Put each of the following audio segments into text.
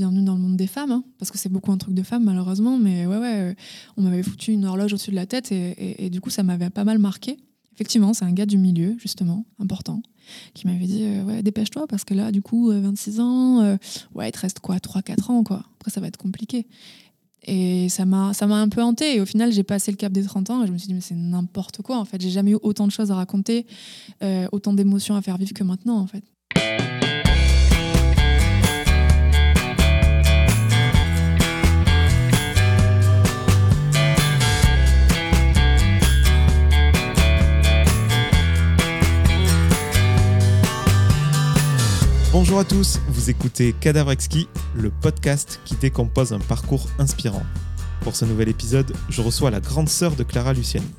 bienvenue dans le monde des femmes, hein, parce que c'est beaucoup un truc de femmes malheureusement, mais ouais, ouais, euh, on m'avait foutu une horloge au-dessus de la tête et, du coup ça m'avait pas mal marqué. Effectivement, c'est un gars du milieu, justement, important, qui m'avait dit euh, Ouais, dépêche-toi, parce que là, du coup, euh, 26 ans, euh, ouais, il te reste quoi 3-4 ans, quoi. Après, ça va être compliqué. Et ça m'a ça m'a un peu hanté. Et au final, j'ai passé le cap des 30 ans et je me suis dit Mais c'est n'importe quoi, en fait. J'ai jamais eu autant de choses à raconter, autant d'émotions à faire vivre que maintenant, en fait. Bonjour à tous, vous écoutez Cadavre Exquis, le podcast qui décompose un parcours inspirant. Pour ce nouvel épisode, je reçois la grande sœur de Clara Luciani.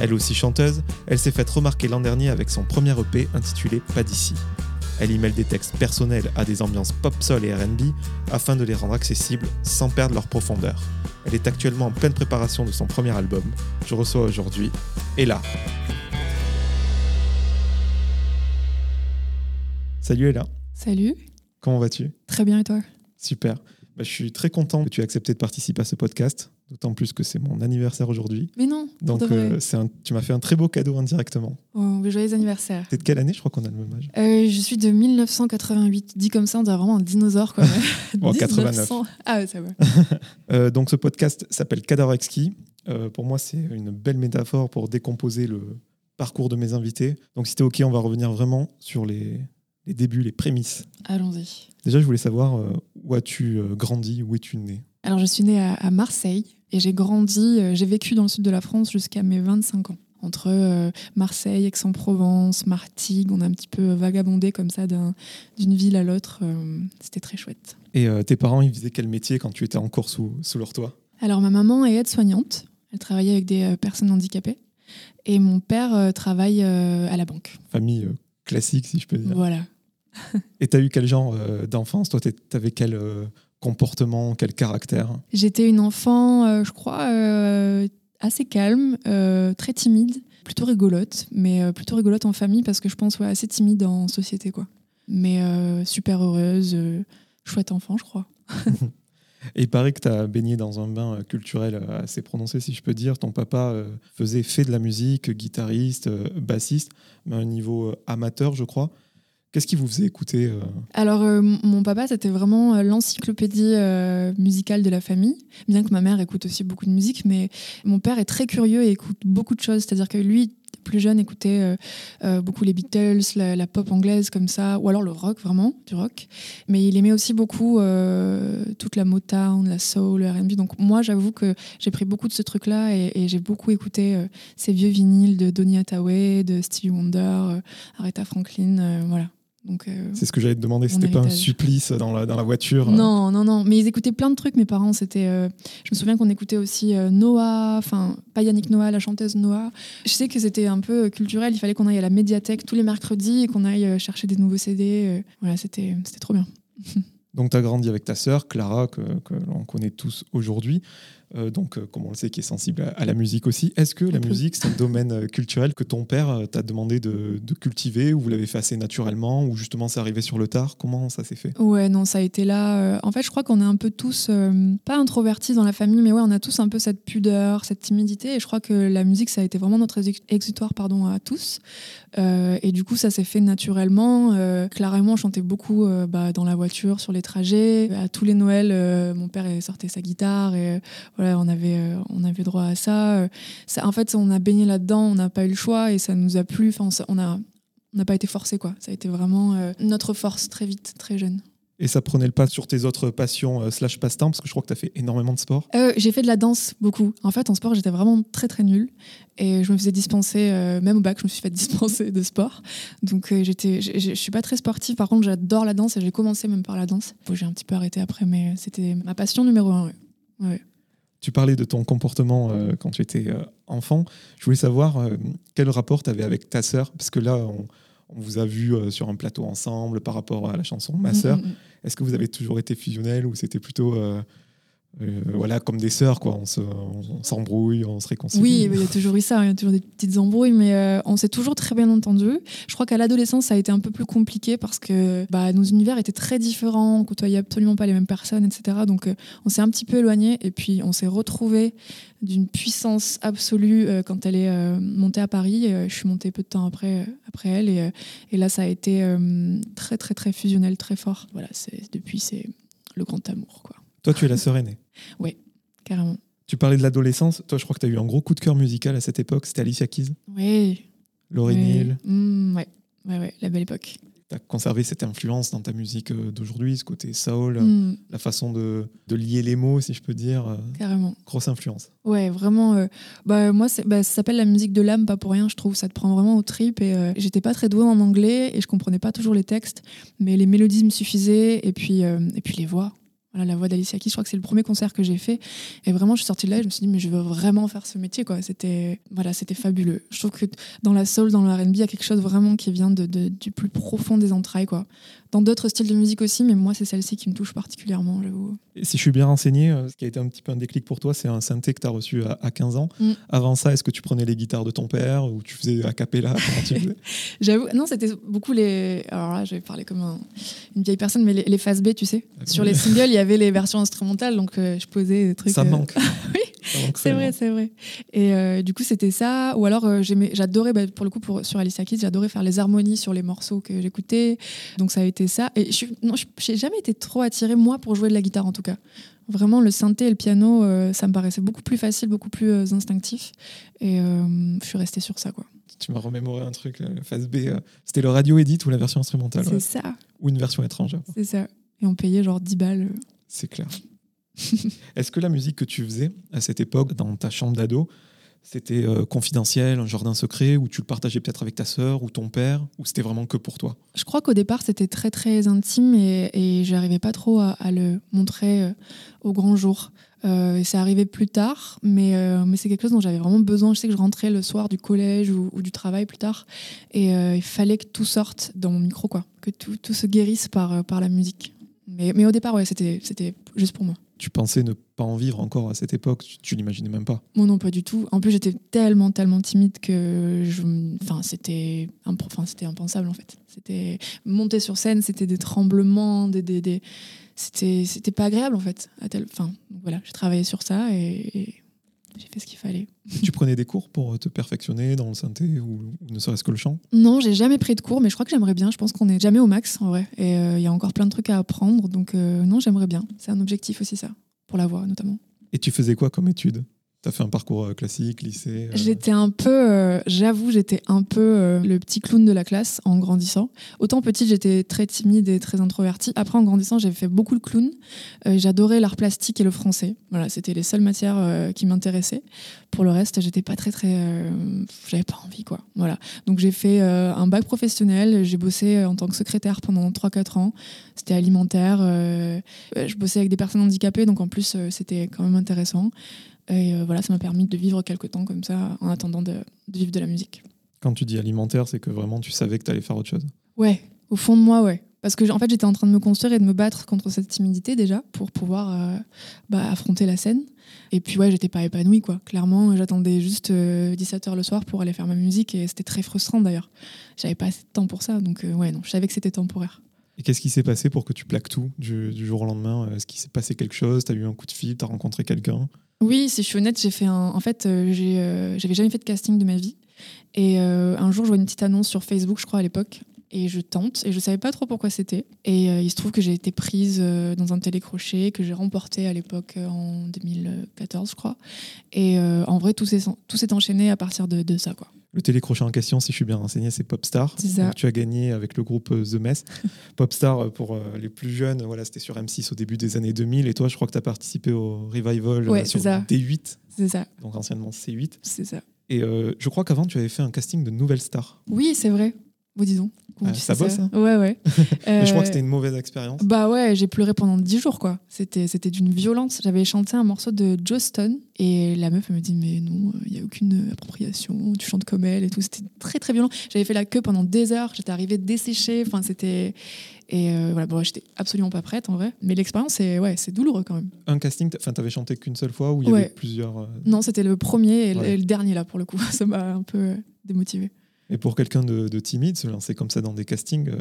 Elle aussi chanteuse, elle s'est faite remarquer l'an dernier avec son premier EP intitulé Pas d'ici. Elle y mêle des textes personnels à des ambiances pop-soul et RB afin de les rendre accessibles sans perdre leur profondeur. Elle est actuellement en pleine préparation de son premier album. Je reçois aujourd'hui Ella. Salut Ella, Salut, comment vas-tu? Très bien et toi? Super. Bah, je suis très content que tu aies accepté de participer à ce podcast, d'autant plus que c'est mon anniversaire aujourd'hui. Mais non, Donc, euh, un- tu m'as fait un très beau cadeau indirectement. Oh, joyeux anniversaire. T'es de quelle année? Je crois qu'on a le même âge. Euh, je suis de 1988. Dit comme ça, on dirait vraiment un dinosaure. Quoi. Bon, 89. 1900. Ah, ouais, ça va. Euh, donc, ce podcast s'appelle Cadavre Exquis. Euh, pour moi, c'est une belle métaphore pour décomposer le parcours de mes invités. Donc, si t'es OK, on va revenir vraiment sur les, les débuts, les prémices. Allons-y. Déjà, je voulais savoir euh, où as-tu euh, grandi, où es-tu né? Alors, je suis née à, à Marseille et j'ai grandi, euh, j'ai vécu dans le sud de la France jusqu'à mes 25 ans. Entre Marseille, Aix-en-Provence, Martigues, on a un petit peu vagabondé comme ça d'un- d'une ville à l'autre. C'était très chouette. Et tes parents, ils faisaient quel métier quand tu étais encore sous, sous leur toit? Alors, ma maman est aide-soignante. Elle travaillait avec des personnes handicapées. Et mon père travaille à la banque. Famille classique, si je peux dire. Voilà. Et t'as eu quel genre euh, d'enfance? Toi, t'es- t'avais quel euh, comportement, quel caractère? J'étais une enfant, euh, je crois, assez calme, très timide, plutôt rigolote, mais plutôt rigolote en famille parce que je pense ouais, assez timide en société. quoi. Mais super heureuse, chouette enfant, je crois. Et il paraît que t'as baigné dans un bain culturel assez prononcé, si je peux dire. Ton papa faisait fait de la musique, guitariste, bassiste, mais à un niveau amateur, je crois. Qu'est-ce qui vous faisait écouter euh Alors, euh, mon papa, c'était vraiment euh, l'encyclopédie musicale de la famille, bien que ma mère écoute aussi beaucoup de musique, mais mon père est très curieux et écoute beaucoup de choses. C'est-à-dire que lui, plus jeune, écoutait beaucoup les Beatles, la, pop anglaise comme ça, ou alors le rock, vraiment, du rock. Mais il aimait aussi beaucoup toute la Motown, la soul, le R&B. Donc moi, j'avoue que j'ai pris beaucoup de ce truc-là et, et j'ai beaucoup écouté ces vieux vinyles de Donny Hathaway, de Stevie Wonder, Aretha Franklin, voilà. Donc, euh, C'est ce que j'allais te demander. C'était pas un supplice dans la, dans la voiture euh Non, non, non. Mais ils écoutaient plein de trucs, mes parents. C'était, euh, je me souviens qu'on écoutait aussi euh, Noah, enfin, pas Yannick Noah, la chanteuse Noah. Je sais que c'était un peu culturel. Il fallait qu'on aille à la médiathèque tous les mercredis et qu'on aille chercher des nouveaux CD. Voilà, c'était, c'était trop bien. Donc, tu as grandi avec ta sœur, Clara, que, que l'on connaît tous aujourd'hui. Euh, donc, euh, comme on le sait, qui est sensible à, à la musique aussi. Est-ce que la musique, c'est un domaine euh, culturel que ton père t'a demandé de, de cultiver, ou vous l'avez fait assez naturellement, ou justement c'est arrivé sur le tard? Comment ça s'est fait? Ouais, non, ça a été là. En fait, je crois qu'on est un peu tous, pas introvertis dans la famille, mais ouais, on a tous un peu cette pudeur, cette timidité. Et je crois que la musique, ça a été vraiment notre exutoire pardon, à tous. Euh, et du coup, ça s'est fait naturellement. Euh, Clara et moi, on chantait beaucoup euh, bah, dans la voiture, sur les trajets. À tous les Noëls, mon père sortait sa guitare et voilà, on avait, euh, on avait droit à ça. Euh, ça. En fait, on a baigné là-dedans, on n'a pas eu le choix et ça nous a plu. Enfin, on s- on a on n'a pas été forcé quoi. Ça a été vraiment euh, notre force très vite, très jeune. Et ça prenait le pas sur tes autres passions euh, slash passe-temps, parce que je crois que tu as fait énormément de sport. Euh, j'ai fait de la danse beaucoup. En fait, en sport, j'étais vraiment très très nulle et je me faisais dispenser, euh, même au bac, je me suis fait dispenser de sport. Donc j'étais, je suis pas très sportive. Par contre, j'adore la danse et j'ai commencé même par la danse. J'ai un petit peu arrêté après, mais c'était ma passion numéro un. ouais. Ouais. Tu parlais de ton comportement euh, quand tu étais euh, enfant. Je voulais savoir euh, quel rapport tu avais avec ta sœur, parce que là, on, on vous a vu sur un plateau ensemble par rapport à la chanson Ma sœur. Mm, mm, mm. Est-ce que vous avez toujours été fusionnel ou c'était plutôt euh, voilà, comme des sœurs, quoi. On se- on s'embrouille, on, se réconcilie. Oui, il y a toujours eu ça, il y a toujours des petites embrouilles, mais euh, on s'est toujours très bien entendu. Je crois qu'à l'adolescence, ça a été un peu plus compliqué parce que bah, nos univers étaient très différents, on côtoyait absolument pas les mêmes personnes, etc. Donc euh, on s'est un petit peu éloignés et puis on s'est retrouvés d'une puissance absolue quand elle est montée à Paris. Je suis montée peu de temps après, après elle et, et là, ça a été très, très, très fusionnel, très fort. Voilà, c'est- depuis, c'est le grand amour, quoi, Toi, tu es la sœur aînée. Carrément. Tu parlais de l'adolescence. Toi, je crois que tu as eu un gros coup de cœur musical à cette époque. C'était Alicia Keys, Oui. Laurie oui. Neal. Mm, ouais. ouais, ouais, la belle époque. Tu as conservé cette influence dans ta musique euh, d'aujourd'hui, ce côté soul, Mm, la façon de, de lier les mots, si je peux dire. euh, carrément. grosse influence. Ouais, vraiment. euh, bah, moi, bah, ça s'appelle la musique de l'âme, pas pour rien, je trouve. Ça te prend vraiment au trip. Et euh, j'étais pas très douée en anglais et je comprenais pas toujours les textes, mais les mélodies me suffisaient et puis, euh, et puis les voix. Voilà, la voix d'Alicia Keys, je crois que c'est le premier concert que j'ai fait. Et vraiment, je suis sortie de là et je me suis dit, mais je veux vraiment faire ce métier. quoi. C'était voilà, c'était fabuleux. Je trouve que dans la soul, dans le RB, il y a quelque chose vraiment qui vient de, du plus profond des entrailles. quoi. Dans d'autres styles de musique aussi, mais moi, c'est celle-ci qui me touche particulièrement, j'avoue. Si je suis bien renseigné, euh, ce qui a été un petit peu un déclic pour toi, c'est un synthé que tu as reçu à, à 15 ans. Mm. Avant ça, est-ce que tu prenais les guitares de ton père ou tu faisais a cappella J'avoue, non, c'était beaucoup les. Alors là, je vais parler comme un- une vieille personne, mais les, les phases B, tu sais. Sur les singles, il y avait les versions instrumentales, donc euh, je posais des trucs. Ça euh, manque. Oui, Ça manque C'est vrai, c'est vrai. Et euh, du coup, c'était ça. Ou alors, euh, j'adorais, bah, pour le coup, pour, sur Alicia Keys, j'adorais faire les harmonies sur les morceaux que j'écoutais. Donc, ça a été ça. Et je non, n'ai jamais été trop attirée, moi, pour jouer de la guitare, en tout cas. Vraiment, le synthé et le piano, euh, ça me paraissait beaucoup plus facile, beaucoup plus instinctif. Et je suis restée sur ça, quoi. Tu m'as remémoré un truc, phase B. C'était le radio edit ou la version instrumentale C'est ouais. ça, Ou une version étrangère. c'est ça. Et on payait genre 10 balles. C'est clair. Est-ce que la musique que tu faisais à cette époque, dans ta chambre d'ado, c'était euh, confidentiel, un jardin secret, ou tu le partageais peut-être avec ta sœur ou ton père, ou c'était vraiment que pour toi? Je crois qu'au départ, c'était très très intime et, et j'arrivais pas trop à, le montrer euh, au grand jour. Euh, c'est arrivé plus tard, mais, euh, mais c'est quelque chose dont j'avais vraiment besoin. Je sais que je rentrais le soir du collège ou, du travail plus tard, et euh, il fallait que tout sorte dans mon micro, quoi, que tout, se guérisse par, la musique. Mais, mais au départ, ouais, c'était juste pour moi. Tu pensais ne pas en vivre encore à cette époque, tu, l'imaginais même pas. Moi non, pas du tout. En plus, j'étais tellement, tellement timide que enfin, c'était, enfin, impensable en fait. C'était monter sur scène, c'était des tremblements, des, des, c'était, c'était pas agréable en fait. À tel, enfin, voilà, j'ai travaillé sur ça et j'ai fait ce qu'il fallait. tu prenais des cours pour te perfectionner dans le synthé ou, ne serait-ce que le chant? Non, j'ai jamais pris de cours, mais je crois que j'aimerais bien. Je pense qu'on n'est jamais au max en vrai, et euh, il y a encore plein de trucs à apprendre. Donc euh, non, j'aimerais bien. C'est un objectif aussi ça, pour la voix notamment. Et tu faisais quoi comme études Tu as fait un parcours euh, classique, lycée euh, J'étais un peu, euh, j'avoue, j'étais un peu le petit clown de la classe en grandissant. Autant petite, j'étais très timide et très introvertie. Après, en grandissant, j'ai fait beaucoup de clown. J'adorais l'art plastique et le français. Voilà, c'était les seules matières qui m'intéressaient. Pour le reste, j'étais pas très, très. J'avais pas envie, quoi. Voilà. Donc, j'ai fait un bac professionnel. J'ai bossé en tant que secrétaire pendant 3-4 ans. C'était alimentaire. je bossais avec des personnes handicapées, donc en plus, c'était quand même intéressant. Et euh, voilà, ça m'a permis de vivre quelques temps comme ça, en attendant de, de vivre de la musique. Quand tu dis alimentaire, c'est que vraiment tu savais que tu allais faire autre chose. Ouais, au fond de moi, ouais. Parce que en fait, j'étais en train de me construire et de me battre contre cette timidité déjà pour pouvoir euh, bah, affronter la scène. Et puis ouais, j'étais pas épanouie quoi. Clairement, j'attendais juste 17h le soir pour aller faire ma musique et c'était très frustrant d'ailleurs. J'avais pas assez de temps pour ça, donc euh, ouais non, je savais que c'était temporaire. Et qu'est-ce qui s'est passé pour que tu plaques tout du, du jour au lendemain? Est-ce qu'il s'est passé quelque chose? Tu as eu un coup de fil? Tu as rencontré quelqu'un? Oui, si je suis honnête, j'ai fait. En fait, euh, euh, j'avais jamais fait de casting de ma vie. Et euh, un jour, je vois une petite annonce sur Facebook, je crois à l'époque, et je tente. Et je savais pas trop pourquoi c'était. Et euh, il se trouve que j'ai été prise euh, dans un télécrochet que j'ai remporté à l'époque euh, en 2014, je crois. Et euh, en vrai, tout s'est enchaîné à partir de, de ça, quoi. Le télécrochet en question, si je suis bien renseigné, c'est Popstar. C'est ça. Tu as gagné avec le groupe The Mess. Popstar, pour les plus jeunes, voilà, c'était sur M6 au début des années 2000. Et toi, je crois que tu as participé au Revival Ouais, sur ça. D8, C'est ça, donc anciennement C8. c'est ça. Et euh, je crois qu'avant, tu avais fait un casting de Nouvelle Star. Oui, c'est vrai. Bon, disons. Ah, ça bosse, hein. Ouais, ouais. Mais je crois Euh, que c'était une mauvaise expérience. Bah ouais, j'ai pleuré pendant dix jours, quoi. C'était, c'était d'une violence. J'avais chanté un morceau de Joe Stone et la meuf, elle me dit Mais non, il n'y a aucune appropriation, tu chantes comme elle et tout. C'était très, très violent. J'avais fait la queue pendant des heures, j'étais arrivée desséchée. Enfin, c'était. Et euh, voilà, bon, j'étais absolument pas prête en vrai. Mais l'expérience, c'est ouais, c'est douloureux quand même. Un casting, enfin, t'avais chanté qu'une seule fois ou il y Ouais. avait plusieurs. euh, Non, c'était le premier et le- Ouais. et le dernier là pour le coup. Ça m'a un peu euh, démotivée. Et pour quelqu'un de, de timide, se lancer comme ça dans des castings, euh,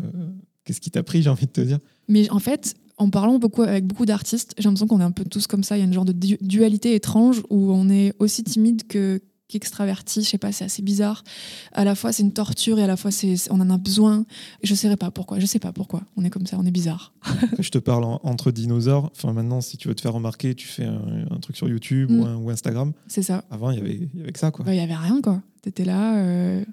qu'est-ce qui t'a pris, j'ai envie de te dire? Mais en fait, en parlant beaucoup avec beaucoup d'artistes, j'ai l'impression qu'on est un peu tous comme ça. Il y a une genre de du- dualité étrange où on est aussi timide que qu'extraverti. Je sais pas, c'est assez bizarre. À la fois, c'est une torture et à la fois, c'est on en a besoin. Je sais pas pourquoi. Je sais pas pourquoi. On est comme ça. On est bizarre. Je te parle en- entre dinosaures. Enfin, maintenant, si tu veux te faire remarquer, tu fais un, un truc sur YouTube Mm. ou, un- ou Instagram. C'est ça. Avant, il y avait, il y avait que ça, quoi. Il y avait rien quoi. T'étais là. euh,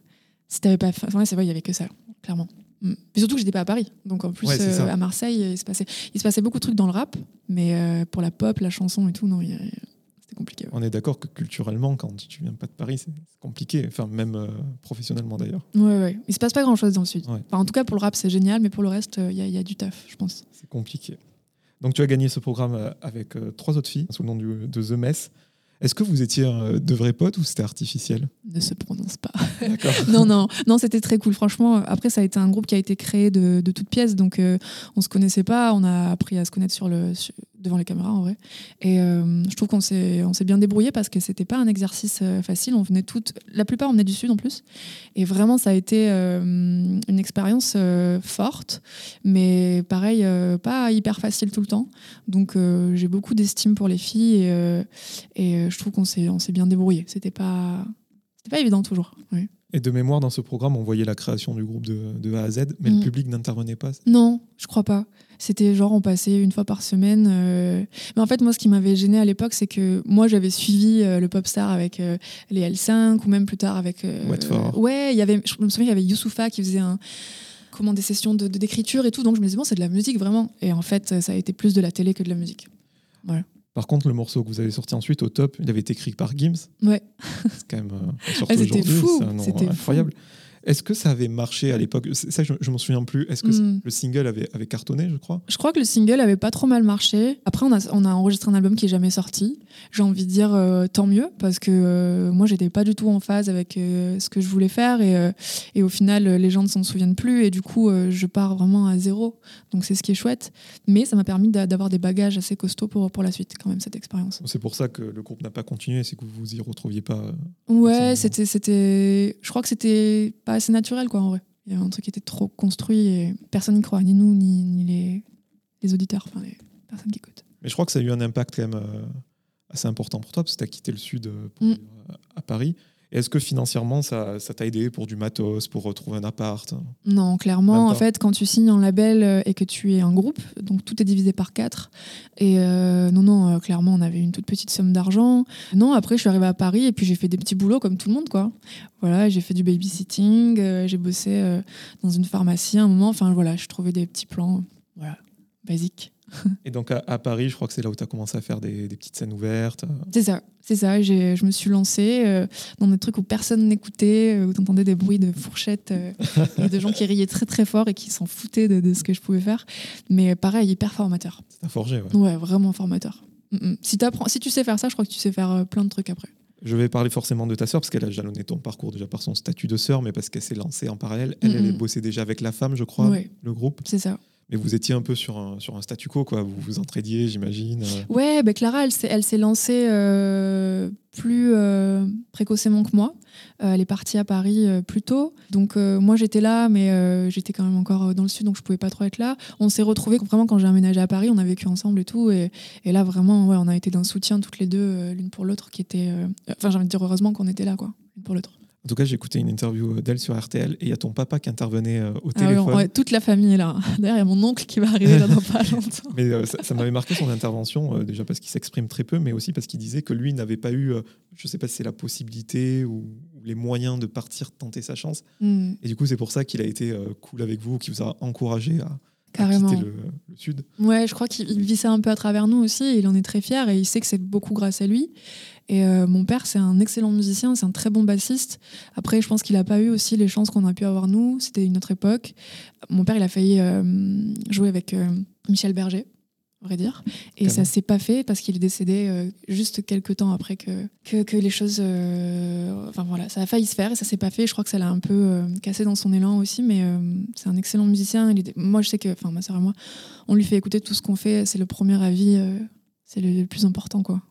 si t'avais pas. fait- Enfin, c'est vrai, il y avait que ça, clairement. Mm. Mais surtout que j'étais pas à Paris. Donc en plus, Ouais, euh, à Marseille, il se passait, il se passait beaucoup de trucs dans le rap, mais euh, pour la pop, la chanson et tout, non, il c'était compliqué. ouais. On est d'accord que culturellement, quand tu viens pas de Paris, c'est compliqué. Enfin, même euh, professionnellement d'ailleurs. Ouais, ouais. Il se passe pas grand chose dans le sud. Ouais. Enfin, en tout cas, pour le rap, c'est génial, mais pour le reste, il y, a- il y a du taf, je pense. C'est compliqué. Donc, tu as gagné ce programme avec trois autres filles sous le nom du- de The Mess. Est-ce que vous étiez euh, de vrais potes ou c'était artificiel? Ne se prononce pas. D'accord. non, non, non, c'était très cool. Franchement, après, ça a été un groupe qui a été créé de, de toutes pièces, donc euh, on se connaissait pas. On a appris à se connaître sur le, sur- devant les caméras, en vrai. Et euh, je trouve qu'on s'est, on s'est bien débrouillé parce que c'était pas un exercice euh, facile. On venait toutes, la plupart, on venait du sud en plus. Et vraiment, ça a été euh, une expérience forte, mais pareil, pas hyper facile tout le temps. Donc, j'ai beaucoup d'estime pour les filles et, je trouve qu'on s'est, on s'est bien débrouillé. C'était pas, c'était pas évident toujours. oui. Et de mémoire, dans ce programme, on voyait la création du groupe de, de A à Z, mais Mm. le public n'intervenait pas. Non, je crois pas. C'était genre on passait une fois par semaine. euh, Mais en fait, moi, ce qui m'avait gêné à l'époque, c'est que moi, j'avais suivi euh, le Popstar avec euh, les L5 ou même plus tard avec. euh, Watford. ouais, y avait. Je me souviens, il y avait Youssoufa qui faisait un. Comment des sessions de- de- d'écriture et tout. Donc je me disais bon, c'est de la musique vraiment. Et en fait, ça a été plus de la télé que de la musique. Par contre, le morceau que vous avez sorti ensuite au top, il avait été écrit par Gims. Ouais. C'est quand même. euh, surtout Ah, c'était fou, c'est fou. Est-ce que ça avait marché à l'époque? Ça, je, je m'en souviens plus. Est-ce que Mm. le single avait, avait cartonné, je crois? Je crois que le single avait pas trop mal marché. Après, on a, on a enregistré un album qui est jamais sorti. J'ai envie de dire euh, tant mieux parce que euh, moi, j'étais pas du tout en phase avec euh, ce que je voulais faire et, euh, et au final, les gens ne s'en souviennent plus et du coup, je pars vraiment à zéro. Donc, c'est ce qui est chouette. Mais ça m'a permis d'a- d'avoir des bagages assez costauds pour, pour la suite, quand même, cette expérience. C'est pour ça que le groupe n'a pas continué, c'est que vous vous y retrouviez pas. Ouais, c'était. Je crois que c'était pas assez naturel, quoi, en vrai. Il y avait un truc qui était trop construit et personne n'y croit, ni nous, ni, ni les, les auditeurs, enfin, les personnes qui écoutent. Mais je crois que ça a eu un impact quand même euh, assez important pour toi, parce que tu as quitté le Sud euh, pour Mm. à- à Paris. Est-ce que financièrement, ça ça t'a aidé pour du matos, pour retrouver un appart? Non, clairement, en fait, quand tu signes en label euh, et que tu es un groupe, donc tout est divisé par quatre. Et euh, non, non, euh, clairement, on avait une toute petite somme d'argent. Non, après, je suis arrivée à Paris et puis j'ai fait des petits boulots comme tout le monde, quoi. Voilà, j'ai fait du babysitting, euh, j'ai bossé dans une pharmacie à un moment. Enfin, voilà, je trouvais des petits plans, voilà, basiques. Et donc à, à Paris, je crois que c'est là où tu as commencé à faire des, des petites scènes ouvertes. C'est ça, c'est ça. Je me suis lancée euh, dans des trucs où personne n'écoutait, euh, où t'entendais des bruits de fourchettes, euh, de gens qui riaient très très fort et qui s'en foutaient de, de ce que je pouvais faire. Mais pareil, hyper formateur. T'a forgé, ouais. Ouais, vraiment formateur. Mm, mm. Si, tu sais faire ça, je crois que tu sais faire plein de trucs après. Je vais parler forcément de ta sœur, parce qu'elle a jalonné ton parcours déjà par son statut de sœur, mais parce qu'elle s'est lancée en parallèle. Elle, elle est bossée déjà avec la femme, je crois, Ouais. le groupe. C'est ça. Mais vous étiez un peu sur un, sur un statu quo, quoi. Vous vous entraidiez, j'imagine. euh. Ouais, ben Clara, elle s'est, lancée euh, plus euh, précocement que moi. Elle est partie à Paris plus tôt. Donc moi, j'étais là, mais j'étais quand même encore dans le sud, donc je pouvais pas trop être là. On s'est retrouvés vraiment quand j'ai emménagé à Paris. On a vécu ensemble et tout. Et, et là, vraiment, ouais, on a été d'un soutien toutes les deux, l'une pour l'autre, qui était... Enfin, j'ai envie de dire heureusement qu'on était là, quoi, l'une pour l'autre. En tout cas, j'ai écouté une interview d'elle sur RTL, et il y a ton papa qui intervenait euh, au Ah téléphone. ouais, toute la famille est là. D'ailleurs, il y a mon oncle qui va arriver là dans pas longtemps. Mais euh, ça, ça m'avait marqué son intervention, euh, déjà parce qu'il s'exprime très peu, mais aussi parce qu'il disait que lui n'avait pas eu, euh, je sais pas si c'est la possibilité ou, ou les moyens de partir tenter sa chance. Hmm, Et du coup, c'est pour ça qu'il a été euh, cool avec vous, qui vous a encouragé à, à carrément. quitter le, le Sud. Ouais, je crois qu'il il vit ça un peu à travers nous aussi. et il en est très fier et il sait que c'est beaucoup grâce à lui. Et euh, mon père, c'est un excellent musicien, c'est un très bon bassiste. Après, je pense qu'il n'a pas eu aussi les chances qu'on a pu avoir nous. C'était une autre époque. Mon père, il a failli euh, jouer avec euh, Michel Berger. à vrai dire. Et ça s'est pas fait parce qu'il est décédé juste quelques temps après que, que, que les choses. enfin voilà, ça a failli se faire et ça s'est pas fait. Je crois que ça l'a un peu cassé dans son élan aussi, mais c'est un excellent musicien. Il Moi, je sais que, enfin, ma sœur et moi, on lui fait écouter tout ce qu'on fait. C'est le premier avis, c'est le, le plus important, quoi.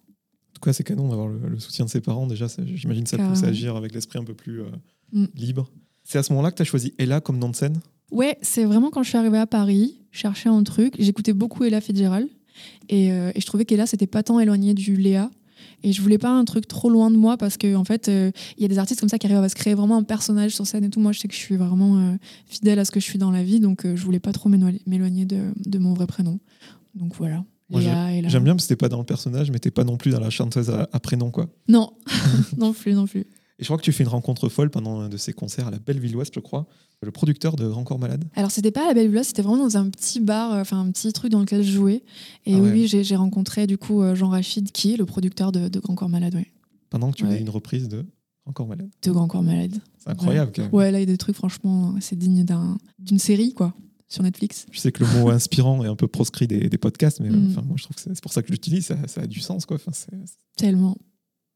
Tout cas, c'est canon d'avoir le, le soutien de ses parents. Déjà, j'imagine que ça pousse à agir avec l'esprit un peu plus euh, Mm. libre. C'est à ce moment-là que tu as choisi Ella comme nom de scène? Ouais, c'est vraiment quand je suis arrivée à Paris, je cherchais un truc. J'écoutais beaucoup Ella Fitzgerald et, euh, et je trouvais qu'Ella c'était pas tant éloigné du Léa. Et je voulais pas un truc trop loin de moi parce que en fait, euh, il y a des artistes comme ça qui arrivent à se créer vraiment un personnage sur scène et tout. Moi, je sais que je suis vraiment euh, fidèle à ce que je suis dans la vie, donc je voulais pas trop m'éloigner m'éloigner de, de mon vrai prénom. Donc voilà. J'aime bien parce que t'es pas dans le personnage, mais t'es pas non plus dans la chanteuse à, à prénom, quoi. Non, non plus, non plus. Et je crois que tu fais une rencontre folle pendant un de ces concerts à la Bellevilloise, je crois. Le producteur de Grand Corps Malade. Alors, c'était pas à la Belle Villa, c'était vraiment dans un petit bar, euh, enfin un petit truc dans lequel je jouais. Et Ah ouais. oui, j'ai rencontré du coup euh, Jean Rachid, qui est le producteur de, de Grand Corps Malade, ouais. Pendant que tu Ouais. faisais une reprise de Grand Corps Malade. De Grand Corps Malade. C'est incroyable, quand même. Ouais, là, il y a des trucs, franchement, c'est digne d'un- d'une série, quoi, sur Netflix. Je sais que le mot inspirant est un peu proscrit des, des podcasts, mais Mm. enfin, moi, je trouve que c'est pour ça que je l'utilise. Ça, ça a du sens, quoi. Enfin, c'est- Tellement.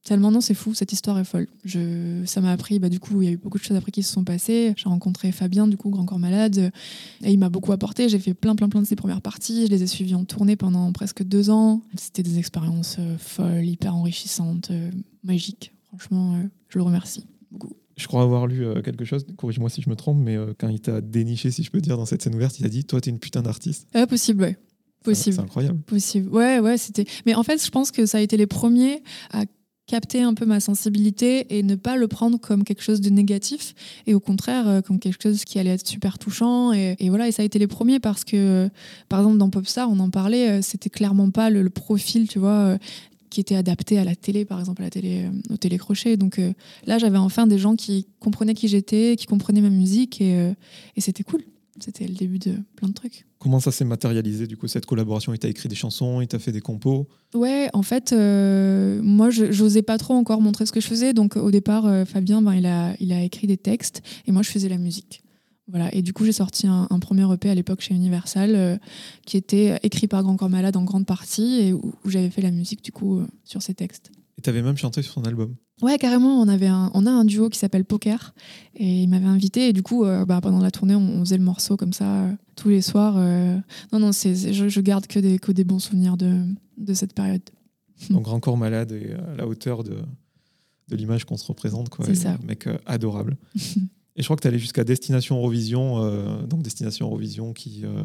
Tellement, non, c'est fou, cette histoire est folle. Je, ça m'a appris, bah, du coup, il y a eu beaucoup de choses après qui se sont passées. J'ai rencontré Fabien, du coup, Grand Corps Malade, et il m'a beaucoup apporté. J'ai fait plein, plein, plein de ses premières parties. Je les ai suivies en tournée pendant presque deux ans. C'était des expériences euh, folles, hyper enrichissantes, euh, magiques. Franchement, euh, je le remercie. Je crois avoir lu euh, quelque chose, corrige-moi si je me trompe, mais euh, quand il t'a déniché, si je peux dire, dans cette scène ouverte, il a dit Toi, t'es une putain d'artiste. Ah, possible, ouais. C'est- Possible. C'est incroyable. Possible. Ouais, ouais, c'était. Mais en fait, je pense que ça a été les premiers à capter un peu ma sensibilité et ne pas le prendre comme quelque chose de négatif et au contraire euh, comme quelque chose qui allait être super touchant et, et voilà et ça a été les premiers parce que par exemple dans Popstar on en parlait c'était clairement pas le, le profil tu vois qui était adapté à la télé par exemple à la télé euh, au télécrochet donc euh, là j'avais enfin des gens qui comprenaient qui j'étais qui comprenaient ma musique et, euh, et c'était cool c'était le début de plein de trucs Comment ça s'est matérialisé, du coup, cette collaboration? Il t'a écrit des chansons, il t'a fait des compos? Ouais, en fait, euh, moi, je j'osais pas trop encore montrer ce que je faisais. Donc, au départ, Fabien, ben, il, a, il a écrit des textes et moi, je faisais la musique. Voilà. Et du coup, j'ai sorti un, un premier EP à l'époque chez Universal euh, qui était écrit par Grand Corps Malade en grande partie et où, où j'avais fait la musique, du coup, euh, sur ces textes. Et t'avais même chanté sur son album. Ouais, carrément. On, avait un, on a un duo qui s'appelle Poker et il m'avait invité. Et du coup, euh, bah, pendant la tournée, on, on faisait le morceau comme ça tous les soirs. Non, non, c'est je, je garde que des, que des bons souvenirs de, de cette période. Donc, Grand Corps Malade et à la hauteur de, de l'image qu'on se représente. quoi. C'est ça. un Mec adorable. et je crois que t'es allé jusqu'à Destination Eurovision. euh, donc, Destination Eurovision qui euh,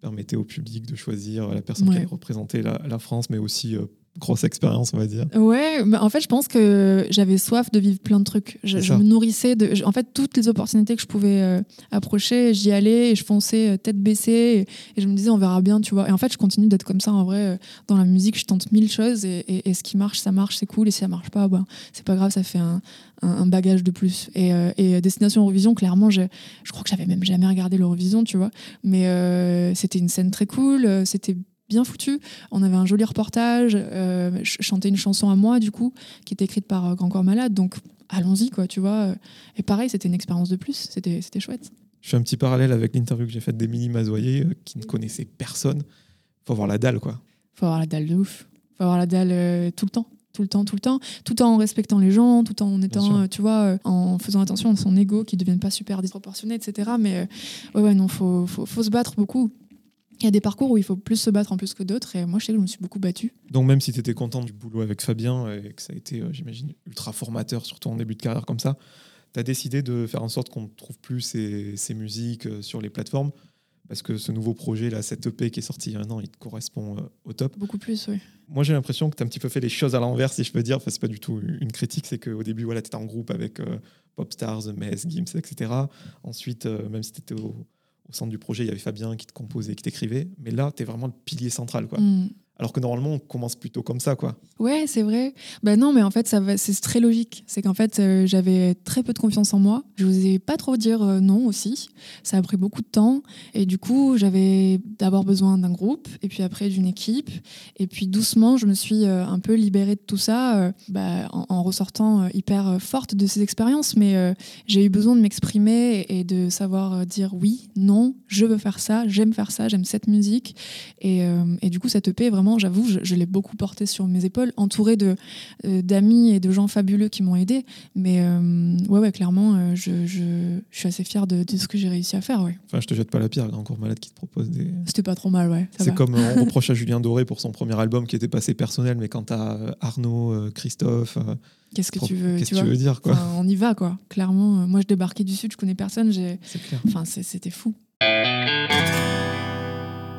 permettait au public de choisir la personne qui allait représenter la, la France, mais aussi euh, grosse expérience, on va dire. Ouais, mais en fait, je pense que j'avais soif de vivre plein de trucs. Je, me nourrissais de. je- en fait, toutes les opportunités que je pouvais euh, approcher, j'y allais et je fonçais euh, tête baissée. Et, et je me disais, on verra bien, tu vois. Et en fait, je continue d'être comme ça en vrai. euh, dans la musique, je tente mille choses et, et- et ce qui marche, ça marche, c'est cool. Et si ça marche pas, ben, c'est pas grave, ça fait un, un- un bagage de plus. Et, euh, et Destination Eurovision, clairement, je, je crois que j'avais même jamais regardé l'Eurovision, tu vois. Mais euh, c'était une scène très cool, c'était bien foutu. On avait un joli reportage. euh, je chantais une chanson à moi, du coup, qui était écrite par euh, Grand Corps Malade. Donc, allons-y, quoi, tu vois. Et pareil, c'était une expérience de plus. C'était chouette. Je fais un petit parallèle avec l'interview que j'ai faite d'Émilie Mazoyer, euh, qui ne connaissait personne. faut avoir la dalle, quoi. Faut avoir la dalle de ouf. Faut avoir la dalle euh, tout le temps. Tout le temps, tout le temps, tout en respectant les gens, tout en étant, euh, tu vois, euh, en faisant attention à son ego qui ne devienne pas super disproportionné, etc. Mais euh, ouais, ouais, non, faut, faut, faut se battre beaucoup. Il y a des parcours où il faut plus se battre en plus que d'autres, et moi, je sais que je me suis beaucoup battue. Donc même si tu étais content du boulot avec Fabien et que ça a été, euh, j'imagine, ultra formateur, surtout en début de carrière comme ça, tu as décidé de faire en sorte qu'on ne trouve plus ces, ces musiques euh, sur les plateformes? Parce que ce nouveau projet, là, cette EP qui est sorti il y a un an, il te correspond euh, au top. Beaucoup plus, oui. Moi, j'ai l'impression que tu as un petit peu fait les choses à l'envers, si je peux dire. Enfin, c'est pas du tout une critique, c'est qu'au début, voilà, tu étais en groupe avec euh, Popstars, Mess, Gims, etc. Ensuite, euh, même si tu étais au, au centre du projet, il y avait Fabien qui te composait, qui t'écrivait. Mais là, tu es vraiment le pilier central. Quoi. Mm. Alors que normalement, on commence plutôt comme ça, quoi. Ouais, c'est vrai. Ben non, mais en fait, c'est très logique. C'est qu'en fait, euh, j'avais très peu de confiance en moi. Je n'osais pas trop dire euh, non aussi. Ça a pris beaucoup de temps. Et du coup, j'avais d'abord besoin d'un groupe, et puis après d'une équipe. Et puis doucement, je me suis euh, un peu libérée de tout ça bah, en, ressortant hyper forte de ces expériences. Mais j'ai eu besoin de m'exprimer et de savoir dire oui, non, je veux faire ça, j'aime faire ça, j'aime cette musique. Et, du coup, cette EP, vraiment, j'avoue, je, l'ai beaucoup porté sur mes épaules, entouré de euh, d'amis et de gens fabuleux qui m'ont aidé. Mais euh, ouais, ouais, clairement, euh, je, je, suis assez fière de, ce que j'ai réussi à faire. Ouais. Enfin, je te jette pas la pierre, il encore malade qui te propose des. C'était pas trop mal, ouais. C'est comme on reproche à Julien Doré pour son premier album qui était passé personnel, mais quand t'as Arnaud, Christophe. Qu'est-ce que tu veux, Qu'est-ce que tu veux dire quoi? On y va quoi. Clairement, moi je débarquais du sud, je connais personne. C'est clair. Enfin, c'était fou.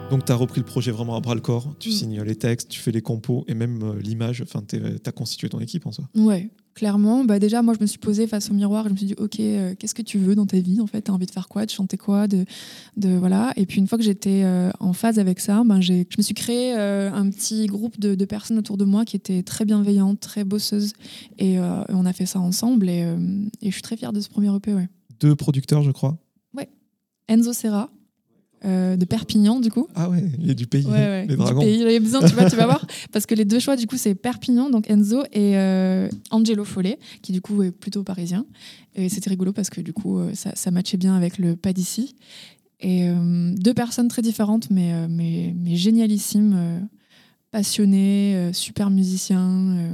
Donc, tu as repris le projet vraiment à bras le corps. Tu mm. signes les textes, tu fais les compos et même euh, l'image. Enfin, tu as constitué ton équipe en soi. Ouais, clairement. Bah, déjà, moi, je me suis posée face au miroir. Je me suis dit, OK, euh, qu'est-ce que tu veux dans ta vie En fait, tu as envie de faire quoi? De chanter quoi? De, de, voilà. Et puis, une fois que j'étais euh, en phase avec ça, ben, je me suis créé un petit groupe de, de, personnes autour de moi qui étaient très bienveillantes, très bosseuses. Et on a fait ça ensemble. Et, et, je suis très fière de ce premier EP. Ouais. Deux producteurs, je crois. Ouais. Enzo Serra euh, de Perpignan, du coup. Ah ouais, il y a du pays, les dragons. Du pays, il y besoin, tu vois, tu vas voir. Parce que les deux choix, du coup, c'est Perpignan, donc Enzo, et euh, Angelo Follet, qui du coup est plutôt parisien. Et c'était rigolo parce que du coup, euh, ça, ça matchait bien avec le pas d'ici. Et deux personnes très différentes, mais, mais, mais génialissimes, passionnés, super musiciens.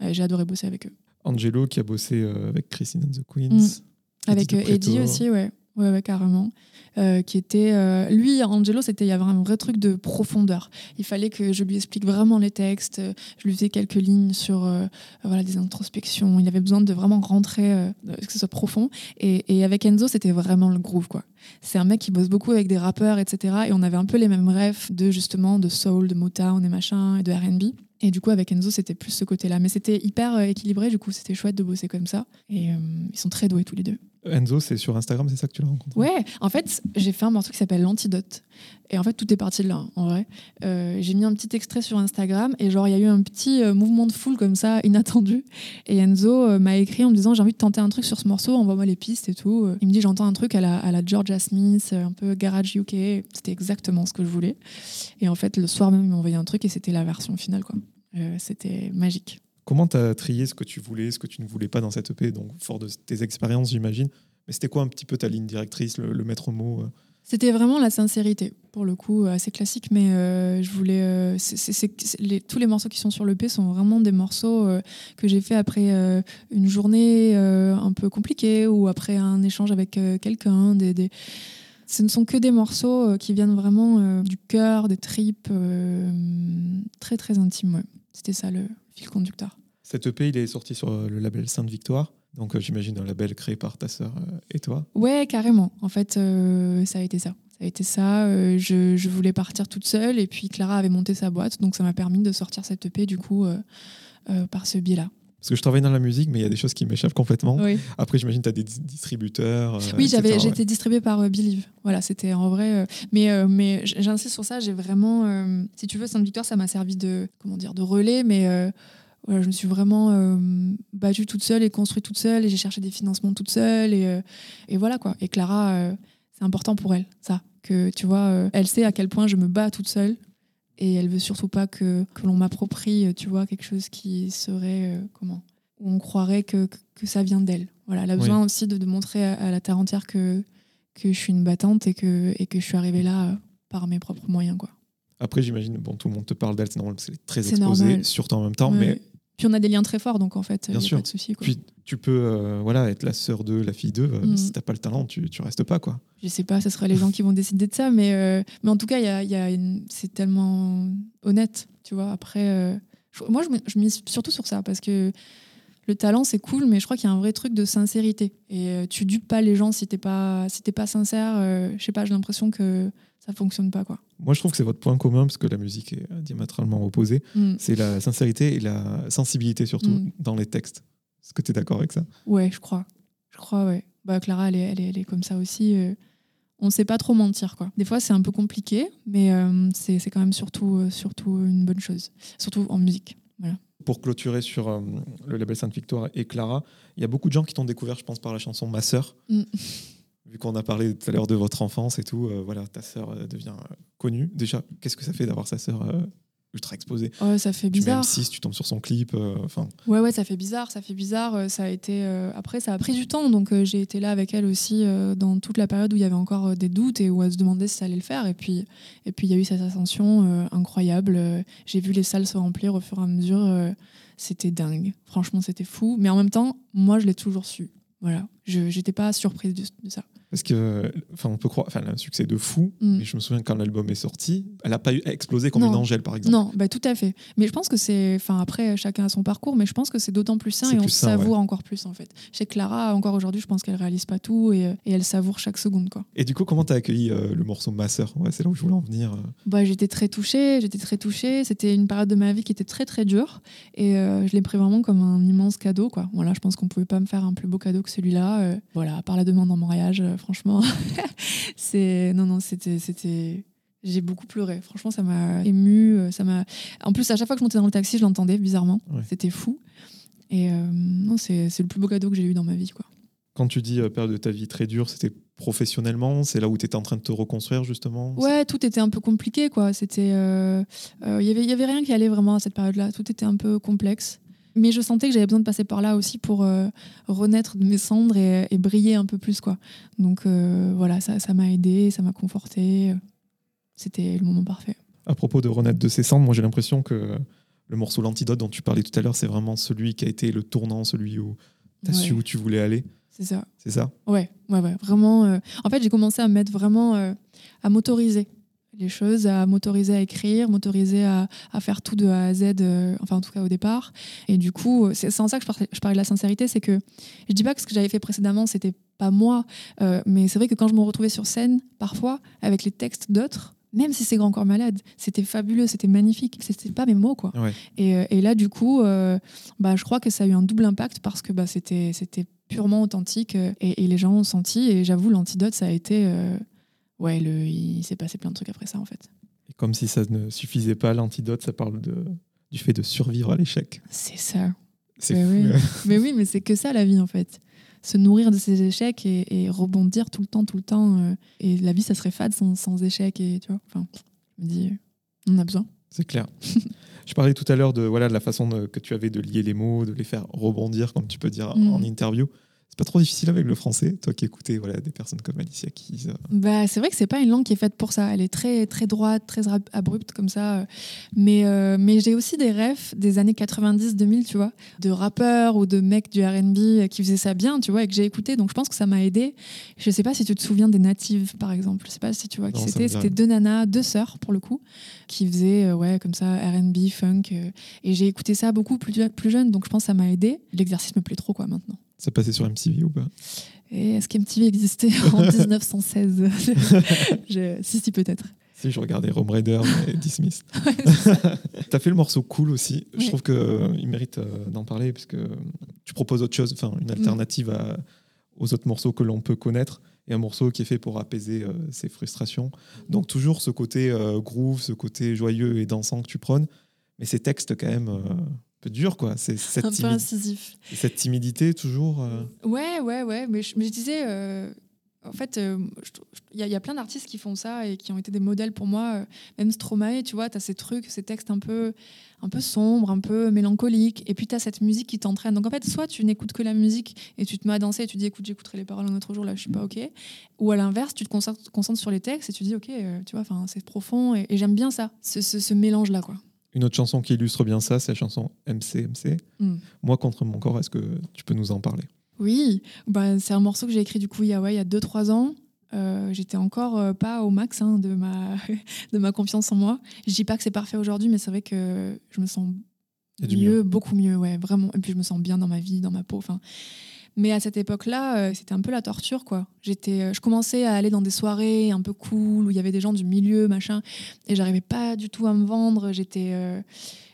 J'ai adoré bosser avec eux. Angelo qui a bossé avec Christine and the Queens. Mm. Avec Eddie aussi, ouais. Ouais, ouais, carrément. Euh, qui était euh, lui Angelo c'était il y avait un vrai truc de profondeur il fallait que je lui explique vraiment les textes je lui faisais quelques lignes sur euh, voilà des introspections il avait besoin de vraiment rentrer que ce soit profond et, et avec Enzo c'était vraiment le groove quoi c'est un mec qui bosse beaucoup avec des rappeurs etc et on avait un peu les mêmes rêves de justement de soul de Motown et machin et de R&B et du coup, avec Enzo, c'était plus ce côté-là. Mais c'était hyper équilibré, du coup, c'était chouette de bosser comme ça. Et ils sont très doués tous les deux. Enzo, c'est sur Instagram, c'est ça que tu l'as rencontré Ouais, en fait, j'ai fait un morceau qui s'appelle L'Antidote. Et en fait, tout est parti de là, en vrai. Euh, j'ai mis un petit extrait sur Instagram et genre, il y a eu un petit euh, mouvement de foule comme ça, inattendu. Et Enzo euh, m'a écrit en me disant J'ai envie de tenter un truc sur ce morceau, envoie-moi les pistes et tout. Il me dit J'entends un truc à la Georgia Smith, un peu garage UK. C'était exactement ce que je voulais. Et en fait, le soir même, il m'a envoyé un truc et c'était la version finale, quoi. c'était magique. Comment tu as trié ce que tu voulais, ce que tu ne voulais pas dans cette EP Donc, fort de tes expériences, j'imagine. Mais c'était quoi un petit peu ta ligne directrice, le, maître mot euh? C'était vraiment la sincérité, pour le coup, assez classique, mais euh, je voulais. Euh, tous les morceaux qui sont sur l'EP sont vraiment des morceaux que j'ai fait après une journée un peu compliquée ou après un échange avec quelqu'un. Des... Ce ne sont que des morceaux qui viennent vraiment du cœur, des tripes, très très intimes. C'était ça le fil conducteur. Cet EP, il est sorti sur le label Sainte Victoire. Donc, euh, j'imagine un label créé par ta sœur euh, et toi Ouais, carrément. En fait, euh, ça a été ça. Ça a été ça. Je, je, voulais partir toute seule et puis Clara avait monté sa boîte. Donc, ça m'a permis de sortir cette EP, du coup, par ce biais-là. Parce que je travaille dans la musique, mais il y a des choses qui m'échappent complètement. Après, j'imagine que tu as des distributeurs. oui, j'avais, j'ai été distribuée par Believe. Voilà, c'était en vrai. mais mais j'insiste sur ça, j'ai vraiment. si tu veux, Sainte-Victoire, ça m'a servi de, comment dire, de relais, mais je me suis vraiment euh, battue toute seule et construite toute seule et j'ai cherché des financements toute seule et, euh, et voilà quoi. Et Clara, euh, c'est important pour elle, ça. Que tu vois, elle sait à quel point je me bats toute seule et elle veut surtout pas que, que l'on m'approprie, tu vois, quelque chose qui serait comment où on croirait que, que, ça vient d'elle. Voilà, elle a besoin aussi de, de montrer à, la terre entière que, que je suis une battante et que, et que je suis arrivée là par mes propres moyens quoi. Après, j'imagine, bon, tout le monde te parle d'elle, c'est normal parce qu'elle est très exposée, surtout en même temps, mais puis on a des liens très forts, donc en fait, il n'y a pas de souci. Puis tu peux euh, voilà, être la sœur d'eux, la fille d'eux. Euh, mm. Si tu n'as pas le talent, tu, tu restes pas. quoi. Je sais pas, ce seraient les gens qui vont décider de ça, mais, euh, mais en tout cas, y a, y a c'est tellement honnête. Tu vois, après, moi, je, je mise surtout sur ça parce que le talent, c'est cool, mais je crois qu'il y a un vrai truc de sincérité. Et tu dupes pas les gens si t'es pas, si pas sincère. je sais pas, j'ai l'impression que ça fonctionne pas quoi. Moi je trouve que c'est votre point commun parce que la musique est diamétralement opposée. Mm. C'est la sincérité et la sensibilité surtout mm. dans les textes. Est-ce que tu es d'accord avec ça? Ouais, je crois. Je crois, ouais. Bah, Clara, elle est, elle est, elle est comme ça aussi. Euh. on sait pas trop mentir. Quoi. Des fois, c'est un peu compliqué, mais euh, c'est c'est quand même surtout, euh, surtout une bonne chose, surtout en musique. Voilà. Pour clôturer sur euh, le label Sainte-Victoire et Clara, il y a beaucoup de gens qui t'ont découvert, je pense, par la chanson Ma sœur. Mm. Vu qu'on a parlé tout à l'heure de votre enfance et tout, euh, voilà, ta sœur euh, devient connue. Déjà, qu'est-ce que ça fait d'avoir sa sœur ultra exposée Ouais, ça fait Tu mets bizarre. M6, tu tombes sur son clip. euh, Enfin, Ouais, ouais, ça fait bizarre, ça fait bizarre. Euh, Ça a été euh, après, ça a pris du temps, donc euh, j'ai été là avec elle aussi dans toute la période où il y avait encore des doutes et où elle se demandait si ça allait le faire. Et puis, et puis il y a eu cette ascension incroyable. J'ai vu les salles se remplir au fur et à mesure. c'était dingue. Franchement, c'était fou. Mais en même temps, moi, je l'ai toujours su. Voilà, je n'étais pas surprise de, de ça. parce que, enfin, on peut croire, enfin, un succès de fou. Mm. Mais je me souviens quand l'album est sorti, elle a pas eu, explosé comme Non. une Angèle, par exemple. Non, bah, tout à fait. Mais je pense que c'est. Enfin, après, chacun a son parcours, mais je pense que c'est d'autant plus sain et on sain, savoure encore plus, en fait. Chez Clara, encore aujourd'hui, je pense qu'elle réalise pas tout et, euh, et elle savoure chaque seconde, quoi. Et du coup, comment t'as accueilli euh, le morceau Ma sœur? Ouais, c'est là où je voulais en venir. euh. Bah, j'étais très touchée, j'étais très touchée. C'était une période de ma vie qui était très, très dure. Et euh, je l'ai pris vraiment comme un immense cadeau, quoi. Voilà, je pense qu'on pouvait pas me faire un plus beau cadeau que celui-là. Euh, voilà, à part la demande en mariage, euh, franchement. c'est. Non, non, c'était. c'était... J'ai beaucoup pleuré. Franchement, ça m'a ému. euh, Ça m'a. En plus, à chaque fois que je montais dans le taxi, je l'entendais bizarrement. Ouais. C'était fou. Et euh, non, c'est c'est le plus beau cadeau que j'ai eu dans ma vie, quoi. Quand tu dis période de ta vie très dure, c'était professionnellement C'est là où tu étais en train de te reconstruire, justement Ouais, tout était un peu compliqué, quoi. C'était, il y avait, il y avait rien qui allait vraiment à cette période-là. Tout était un peu complexe. Mais je sentais que j'avais besoin de passer par là aussi pour euh, renaître de mes cendres et, et briller un peu plus, quoi. Donc euh, voilà, ça, m'a aidé, ça m'a conforté. C'était le moment parfait. À propos de renaître de ses cendres, moi j'ai l'impression que le morceau L'Antidote dont tu parlais tout à l'heure, c'est vraiment celui qui a été le tournant, celui où tu as Ouais, su où tu voulais aller. c'est ça. C'est ça? Ouais, ouais, ouais. Vraiment. euh, En fait, j'ai commencé à me mettre vraiment euh, à m'autoriser les choses, à m'autoriser à écrire, m'autoriser à, à faire tout de A à Z, euh, enfin en tout cas au départ. Et du coup, c'est c'est en ça que je parlais, je parlais de la sincérité, c'est que je dis pas que ce que j'avais fait précédemment, c'était pas moi, euh, mais c'est vrai que quand je me retrouvais sur scène, parfois, avec les textes d'autres, même si c'est Grand Corps Malade, c'était fabuleux, c'était magnifique. C'était pas mes mots, quoi. Ouais. Et, euh, et là, du coup, euh, bah, je crois que ça a eu un double impact parce que bah, c'était purement authentique euh, et, et les gens ont senti. Et j'avoue, l'antidote, ça a été. euh, ouais, le, il s'est passé plein de trucs après ça, en fait. Et comme si ça ne suffisait pas, l'antidote, ça parle de, du fait de survivre à l'échec. C'est ça. C'est Mais fou. oui. hein. mais oui, mais c'est que ça, la vie, en fait. Se nourrir de ses échecs et, et rebondir tout le temps, tout le temps. euh, et la vie, ça serait fade sans, sans échecs. Et, tu vois, enfin, je me dis, euh, on a besoin. C'est clair. Je parlais tout à l'heure de, voilà, de la façon de- que tu avais de lier les mots, de les faire rebondir, comme tu peux dire Mm. en interview. C'est pas trop difficile avec le français, toi qui écoutais voilà, des personnes comme Alicia Keys. euh, Bah, c'est vrai que c'est pas une langue qui est faite pour ça. Elle est très très droite, très ab- abrupte comme ça. euh. Mais, euh, mais j'ai aussi des rêves des années 90-2000, tu vois, de rappeurs ou de mecs du R&B qui faisaient ça bien, tu vois, et que j'ai écouté. Donc je pense que ça m'a aidé. Je sais pas si tu te souviens des Natives, par exemple. Je sais pas si tu vois qui c'était. C'était deux nanas, deux sœurs pour le coup, qui faisaient euh, ouais comme ça R&B, funk. euh. et j'ai écouté ça beaucoup plus, plus jeune, donc je pense que ça m'a aidé. L'exercice me plaît trop quoi maintenant. Ça passait sur MTV ou pas? Et est-ce qu'MTV existait en 1916 Je- Si, si, peut-être. Si, je regardais Rome Raider et Dismissed. T'as fait le morceau Cool aussi. Je trouve qu'il mérite euh, d'en parler parce que tu proposes autre chose, enfin une alternative à- aux autres morceaux que l'on peut connaître et un morceau qui est fait pour apaiser euh, ses frustrations. Donc toujours ce côté euh, groove, ce côté joyeux et dansant que tu prônes, mais ces textes quand même euh, peu durs quoi. C'est cette, Un peu timide- incisif. cette timidité toujours. euh, Ouais, ouais, ouais. Mais je, mais je disais, euh, en fait, euh, il y, a- il y a plein d'artistes qui font ça et qui ont été des modèles pour moi. Même Stromae, tu vois, tu as ces trucs, ces textes un peu, un peu sombres, un peu mélancoliques. Et puis tu as cette musique qui t'entraîne. Donc en fait, soit tu n'écoutes que la musique et tu te mets à danser et tu dis, écoute, j'écouterai les paroles un autre jour, là, je suis pas OK. Ou à l'inverse, tu te concentres, concentres sur les textes et tu dis, OK, tu vois, c'est profond. Et, et j'aime bien ça, ce, ce- ce mélange-là, quoi. Une autre chanson qui illustre bien ça, c'est la chanson MCMC. Mm. Moi contre mon corps, est-ce que tu peux nous en parler? Oui, bah, c'est un morceau que j'ai écrit du coup il y a, ouais, il y a 2-3 ans. Euh, J'étais encore euh, pas au max hein, de, ma, de ma confiance en moi. Je dis pas que c'est parfait aujourd'hui, mais c'est vrai que je me sens du mieux, beaucoup mieux, ouais, vraiment. Et puis je me sens bien dans ma vie, dans ma peau. Enfin, mais à cette époque-là, euh, c'était un peu la torture, quoi. J'étais, euh, je commençais à aller dans des soirées un peu cool où il y avait des gens du milieu, machin, et j'arrivais pas du tout à me vendre. J'étais, euh,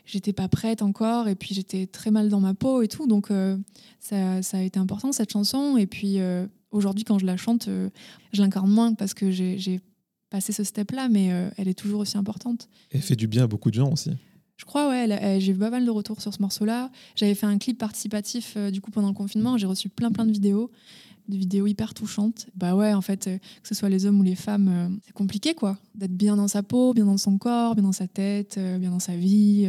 j'étais pas prête encore, et puis j'étais très mal dans ma peau et tout. Donc euh, ça, ça a été important cette chanson. Et puis, Aujourd'hui, quand je la chante, je l'incarne moins parce que j'ai passé ce step-là, mais elle est toujours aussi importante. Et elle fait du bien à beaucoup de gens aussi. Je crois, ouais, j'ai eu pas mal de retours sur ce morceau-là. J'avais fait un clip participatif euh, du coup pendant le confinement. J'ai reçu plein plein de vidéos, de vidéos hyper touchantes. Bah ouais, en fait, euh, que ce soit les hommes ou les femmes, euh, c'est compliqué quoi, d'être bien dans sa peau, bien dans son corps, bien dans sa tête, bien dans sa vie.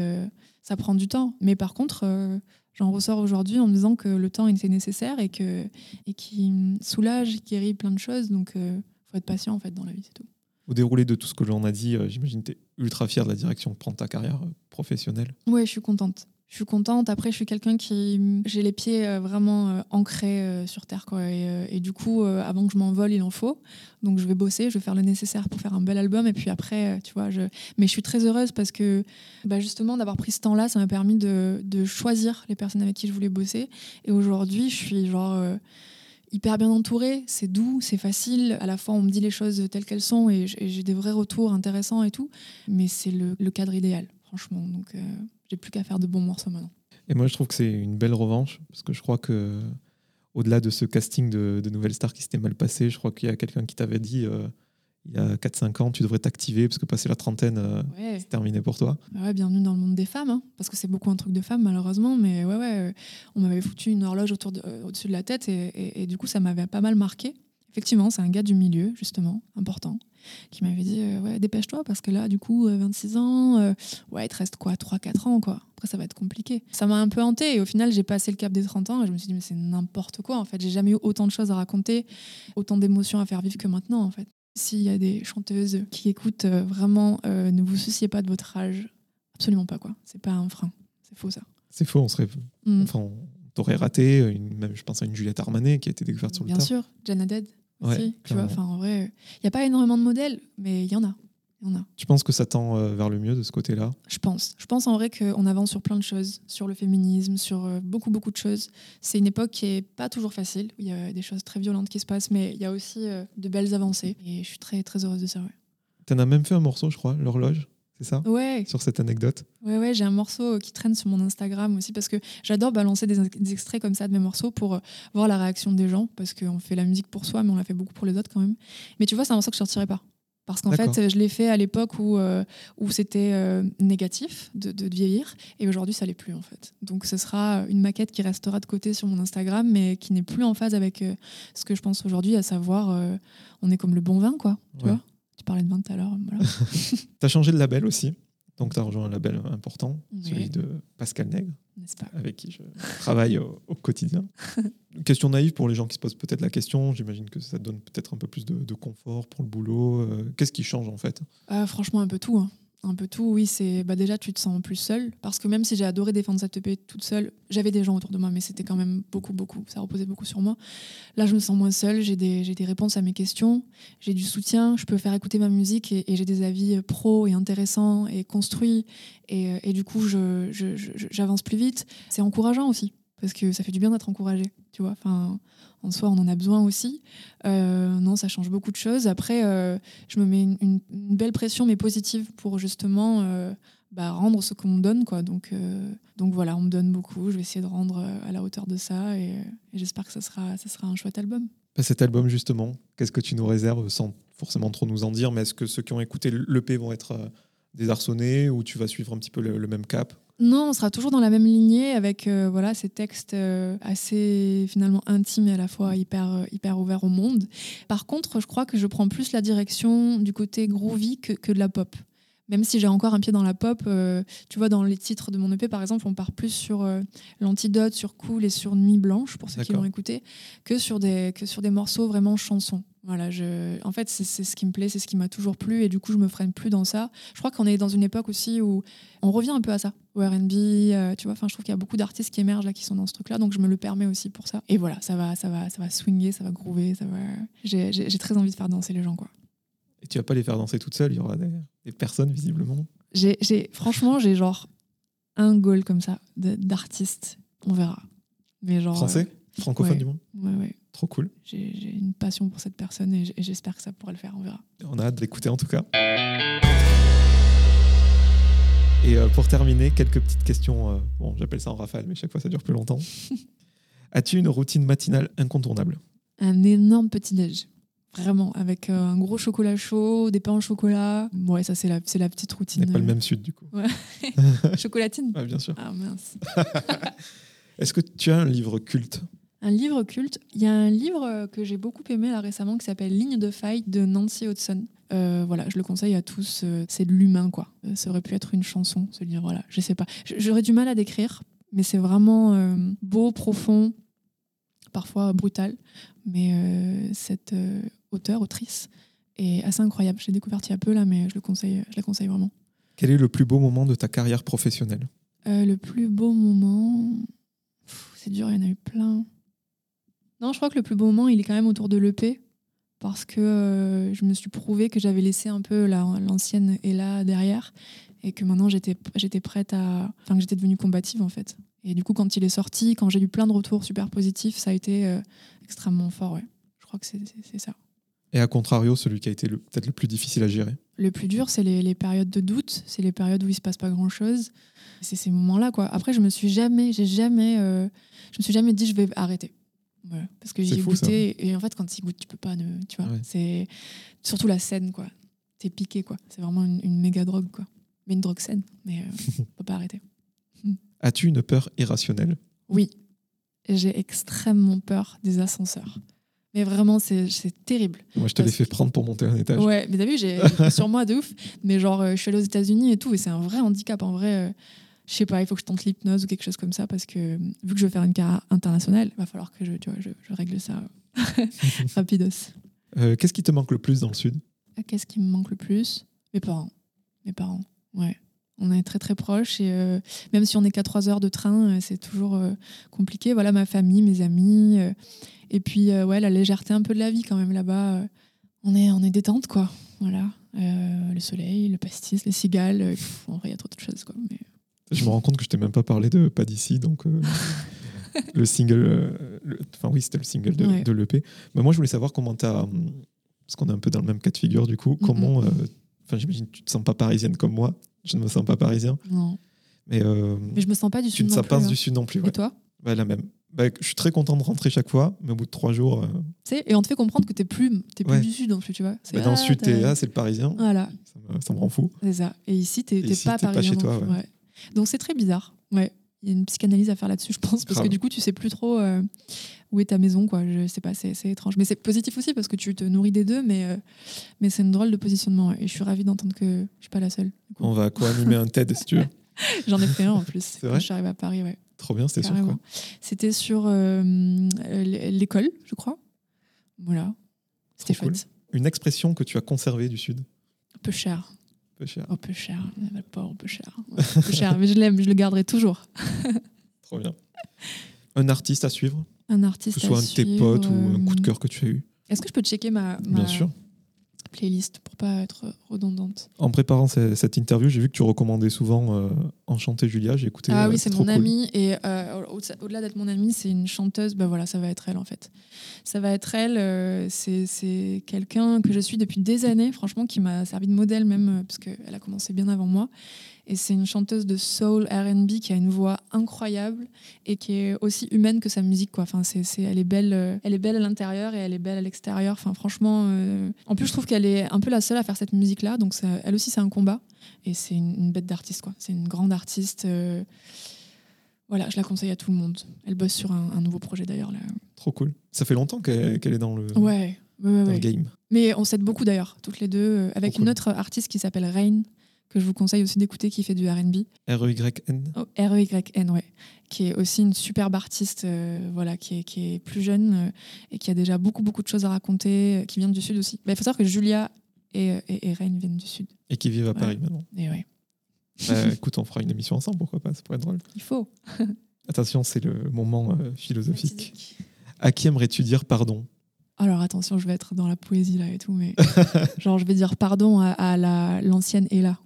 ça prend du temps. Mais par contre, j'en ressors aujourd'hui en me disant que le temps était nécessaire et que et qui soulage, qui guérit plein de choses. Donc, faut être patient en fait dans la vie, c'est tout. Au déroulé de tout ce que l'on a dit, euh, j'imagine que tu es ultra fier de la direction que prend ta carrière euh, professionnelle. Ouais, je suis contente. Je suis contente. Après, je suis quelqu'un qui. J'ai les pieds euh, vraiment ancrés sur terre. Quoi. Et, du coup, avant que je m'envole, il en faut. Donc, je vais bosser, je vais faire le nécessaire pour faire un bel album. Et puis après, tu vois, je. Mais je suis très heureuse parce que, bah, justement, d'avoir pris ce temps-là, ça m'a permis de, choisir les personnes avec qui je voulais bosser. Et aujourd'hui, je suis genre. Hyper bien entourée, c'est doux, c'est facile. À la fois, on me dit les choses telles qu'elles sont et j'ai des vrais retours intéressants et tout. Mais c'est le, le cadre idéal, franchement. Donc, euh, j'ai plus qu'à faire de bons morceaux maintenant. Et moi, je trouve que c'est une belle revanche parce que je crois que, au-delà de ce casting de, de Nouvelle Star qui s'était mal passé, je crois qu'il y a quelqu'un qui t'avait dit euh, il y a 4-5 ans, tu devrais t'activer parce que passer la trentaine, euh, Ouais. c'est terminé pour toi. Bah ouais, bienvenue dans le monde des femmes, hein, parce que c'est beaucoup un truc de femmes malheureusement, mais ouais, ouais, euh, on m'avait foutu une horloge autour de- euh, au-dessus de la tête et, et- et du coup ça m'avait pas mal marqué. Effectivement, c'est un gars du milieu, justement, important, qui m'avait dit euh, ouais, dépêche-toi parce que là, du coup, euh, 26 ans, euh, ouais, il te reste quoi 3-4 ans, quoi. Après, ça va être compliqué. Ça m'a un peu hanté et au final, j'ai passé le cap des 30 ans et je me suis dit, mais c'est n'importe quoi en fait. J'ai jamais eu autant de choses à raconter, autant d'émotions à faire vivre que maintenant en fait. S'il y a des chanteuses qui écoutent, euh, vraiment, euh, ne vous souciez pas de votre âge. Absolument pas, quoi. C'est pas un frein. C'est faux, ça. C'est faux, on serait. Mm. Enfin, on t'aurait raté, une- même je pense à une Juliette Armanet qui a été découverte sur le Bien tas. sûr, Jana Dead Ouais, aussi. tu vois, enfin, en vrai, il n'y a pas énormément de modèles, mais il y en a. Il y en a. Tu penses que ça tend euh, vers le mieux de ce côté-là? Je pense. Je pense en vrai qu'on avance sur plein de choses, sur le féminisme, sur euh, beaucoup, beaucoup de choses. C'est une époque qui est pas toujours facile, il y a des choses très violentes qui se passent, mais il y a aussi euh, de belles avancées. Et je suis très, très heureuse de ça, ouais. Tu en as même fait un morceau, je crois, l'horloge, c'est ça? Ouais, Sur cette anecdote. Ouais, ouais, j'ai un morceau qui traîne sur mon Instagram aussi parce que j'adore balancer des, des extraits comme ça de mes morceaux pour voir la réaction des gens parce qu'on fait la musique pour soi, mais on la fait beaucoup pour les autres quand même. Mais tu vois, c'est un morceau que je sortirai pas. Parce qu'en fait, je l'ai fait à l'époque où, euh, où c'était euh, négatif de, de vieillir et aujourd'hui, ça l'est plus en fait. Donc, ce sera une maquette qui restera de côté sur mon Instagram, mais qui n'est plus en phase avec euh, ce que je pense aujourd'hui, à savoir, on est comme le bon vin, quoi. Tu Ouais. vois? Tu parlais de vin tout à l'heure. Voilà. Tu as changé de label aussi? Donc, tu as rejoint un label important, Oui. celui de Pascal Nègre, pas avec qui je travaille au, au quotidien. question naïve pour les gens qui se posent peut-être la question. J'imagine que ça donne peut-être un peu plus de, de confort pour le boulot. Euh, Qu'est-ce qui change en fait? Euh, franchement, un peu tout. hein. Un peu tout, oui. C'est bah déjà, tu te sens plus seule. Parce que même si j'ai adoré défendre cette EP toute seule, j'avais des gens autour de moi, mais c'était quand même beaucoup, beaucoup. Ça reposait beaucoup sur moi. Là, je me sens moins seule. J'ai des, des réponses à mes questions. J'ai du soutien. Je peux faire écouter ma musique et, j'ai des avis euh, pros et intéressants et construits. Et, euh, du coup, je- j'avance plus vite. C'est encourageant aussi. Parce que ça fait du bien d'être encouragé. Tu vois, enfin, en soi, on en a besoin aussi. Euh, non, ça change beaucoup de choses. Après, euh, je me mets une, belle pression, mais positive, pour justement euh, bah, rendre ce qu'on me donne. Quoi. Donc, donc voilà, on me donne beaucoup. Je vais essayer de rendre à la hauteur de ça et, j'espère que ça sera, ça sera un chouette album. Bah, Cet album, justement, qu'est-ce que tu nous réserves sans forcément trop nous en dire Mais est-ce que ceux qui ont écouté l'EP vont être désarçonnés ou tu vas suivre un petit peu le même cap? Non, on sera toujours dans la même lignée avec euh, voilà, ces textes euh, assez finalement intimes et à la fois hyper, euh, hyper ouverts au monde. Par contre, je crois que je prends plus la direction du côté groovy que, que de la pop. Même si j'ai encore un pied dans la pop, euh, tu vois, dans les titres de mon EP, par exemple, on part plus sur euh, l'antidote, sur Cool et sur Nuit Blanche, pour ceux qui l'ont écouté, que sur, des, que sur des morceaux vraiment chansons. Voilà, je... En fait, c'est ce qui me plaît, c'est ce qui m'a toujours plu, et du coup, je me freine plus dans ça. Je crois qu'on est dans une époque aussi où on revient un peu à ça, au R&B, euh, tu vois. Enfin, je trouve qu'il y a beaucoup d'artistes qui émergent là, qui sont dans ce truc-là, donc je me le permets aussi pour ça. Et voilà, ça va, ça va, ça va swinguer, ça va groover, ça va. J'ai très envie de faire danser les gens, quoi. Et tu vas pas les faire danser toute seule, il y aura des, des personnes visiblement. J'ai, j'ai- franchement, j'ai genre un goal comme ça de- d'artiste. On verra. Mais genre. Français Francophone ouais. du moins euh, ouais, ouais. Trop cool. J'ai, j'ai une passion pour cette personne et j'espère que ça pourra le faire. On verra. On a hâte d'écouter en tout cas. Et euh, pour terminer, quelques petites questions. euh, bon, j'appelle ça en rafale, mais chaque fois ça dure plus longtemps. As-tu une routine matinale incontournable? Un énorme petit-déj. Vraiment, avec euh, un gros chocolat chaud, des pains au chocolat. Ouais, ça, c'est la, c'est la petite routine. n'est pas le même sud, du coup. Chocolatine Ouais, bien sûr. Ah mince. Est-ce que tu as un livre culte? Un livre culte. Il y a un livre euh, que j'ai beaucoup aimé là récemment qui s'appelle Ligne de faille de Nancy Hudson. Euh, voilà, je le conseille à tous. euh, c'est de l'humain, quoi. Euh, ça aurait pu être une chanson, ce livre. Voilà, je sais pas. J'aurais du mal à décrire, mais c'est vraiment euh, beau, profond, parfois brutal. Mais euh, cette auteure, autrice, est assez incroyable. Je l'ai découverte il y a peu là, mais je le conseille. Je la conseille vraiment. Quel est le plus beau moment de ta carrière professionnelle? Euh, le plus beau moment. C'est dur, il y en a eu plein. Non, je crois que le plus beau moment, il est quand même autour de l'EP. Parce que euh, je me suis prouvé que j'avais laissé un peu la- l'ancienne Ella derrière. Et que maintenant, j'étais j'étais prête à. Enfin, que j'étais devenue combative, en fait. Et du coup, quand il est sorti, quand j'ai eu plein de retours super positifs, ça a été euh, extrêmement fort, ouais. Je crois que c'est ça. Et à contrario, celui qui a été peut-être le plus difficile à gérer Le plus dur, c'est les, les périodes de doute, c'est les périodes où il se passe pas grand-chose. C'est ces moments-là, quoi. Après, je me suis jamais, j'ai jamais, euh, je me suis jamais dit je vais arrêter. Voilà. Parce que j'ai ça. goûté et en fait, quand tu goûtes, tu peux pas, ne, tu vois. Ouais. C'est surtout la scène, quoi. T'es piqué, quoi. C'est vraiment une, une méga drogue, quoi. Mais une drogue saine, mais euh, on peut pas arrêter. As-tu une peur irrationnelle? Oui, j'ai extrêmement peur des ascenseurs. Mais vraiment, c'est terrible. Moi, je te l'ai fait prendre pour monter un étage. Ouais, mais t'as vu, j'ai sur moi de ouf. Mais genre, euh, je suis allée aux États-Unis et tout, et c'est un vrai handicap. En vrai, euh, je sais pas, il faut que je tente l'hypnose ou quelque chose comme ça, parce que euh, vu que je veux faire une carrière internationale, il va falloir que je, tu vois, je, je règle ça rapidos. Euh, Qu'est-ce qui te manque le plus dans le sud? Qu'est-ce qui me manque le plus? Mes parents. Mes parents, ouais. On est très très proches et euh, même si on n'est qu'à trois heures de train, euh, c'est toujours euh, compliqué. Voilà, ma famille, mes amis. euh, et puis, ouais, la légèreté un peu de la vie quand même là-bas. on, est, on est détente, quoi. Voilà. Le soleil, le pastis, les cigales. pff, en vrai, il y a trop de choses, quoi. Mais... Je me rends compte que je t'ai même pas parlé de Pas d'ici, donc le single. le- Enfin, oui, c'était le single de, Ouais. de l'EP. Mais moi, je voulais savoir comment t'as. hum, Parce qu'on est un peu dans le même cas de figure, du coup. Comment. Enfin, j'imagine que tu te sens pas parisienne comme moi. Je ne me sens pas parisien. Non. Mais, euh, Mais je me sens pas du tu sud ne non plus, du hein. sud non plus. Et toi Bah, la même. Bah, je suis très content de rentrer chaque fois, mais au bout de trois jours, euh, Tu sais, Et on te fait comprendre que t'es plus, t'es plus Ouais. du sud non plus, tu vois. Bah, dans le ah, sud, t'es là, c'est le parisien. Voilà. Ça, me, ça me rend fou. C'est ça. Et ici, t'es ici, pas t'es pas parisien chez toi, ouais. Donc c'est très bizarre. Ouais. Il y a une psychanalyse à faire là-dessus, je pense, parce Grave. que du coup, tu sais plus trop euh, où est ta maison, quoi. Je sais pas, c'est étrange. Mais c'est positif aussi parce que tu te nourris des deux, mais, euh, mais c'est une drôle de positionnement. Et je suis ravie d'entendre que je suis pas la seule. On va co-animer un TED si tu veux. J'en ai fait un en plus. C'est quand vrai je suis arrivée à Paris, ouais. Trop bien, c'était sur quoi C'était sur euh, l'école, je crois. Voilà. C'était Trop cool. chouette. Une expression que tu as conservée du sud. Peu cher. Peu cher. Oh, peu cher. Le pauvre, peu cher. Ouais, peu cher. Mais je l'aime, je le garderai toujours. Trop bien. Un artiste à suivre? Un Que artiste. ce soit à un de tes suivre, potes ou un coup de euh, cœur que tu as eu? Est-ce que je peux checker ma, ma Bien sûr. Playlist pour pas être redondante En préparant ce- cette interview, j'ai vu que tu recommandais souvent euh, Enchanté Julia. J'ai écouté. Ah euh, oui, c'est mon cool. amie et euh, au- au-delà d'être mon amie, c'est une chanteuse. Ben voilà, ça va être elle en fait. Ça va être elle. euh, c'est c'est quelqu'un que je suis depuis des années, franchement, qui m'a servi de modèle même euh, parce qu'elle a commencé bien avant moi. Et c'est une chanteuse de soul R&B qui a une voix incroyable et qui est aussi humaine que sa musique. Quoi. Enfin, c'est, elle est belle, euh, elle est belle à l'intérieur et elle est belle à l'extérieur. Enfin, franchement, euh, en plus, je trouve qu'elle est un peu la seule à faire cette musique-là. Donc, ça- elle aussi, c'est un combat. Et c'est une, une bête d'artiste. Quoi. C'est une grande artiste. euh, voilà, je la conseille à tout le monde. Elle bosse sur un, un nouveau projet d'ailleurs. Là. Trop cool. Ça fait longtemps qu'elle est dans le, Ouais, ouais, ouais, dans le ouais. game. Mais on s'aide beaucoup d'ailleurs, toutes les deux, avec Trop une cool. autre artiste qui s'appelle Rain, que je vous conseille aussi d'écouter, qui fait du RB. R-E-Y-N. Oh, R-E-Y-N, ouais. Qui est aussi une superbe artiste, euh, voilà, qui est, qui est plus jeune euh, et qui a déjà beaucoup, beaucoup de choses à raconter, euh, qui vient du Sud aussi. Mais Il faut savoir que Julia et, et, et viennent du Sud. Et qui vivent à Ouais. Paris maintenant. Et ouais, Euh, écoute, on fera une émission ensemble, pourquoi pas Ça pourrait être drôle. il faut. Attention, c'est le moment philosophique. À qui aimerais-tu dire pardon? Alors attention, je vais être dans la poésie là et tout, mais genre je vais dire pardon à, à la l'ancienne Ella.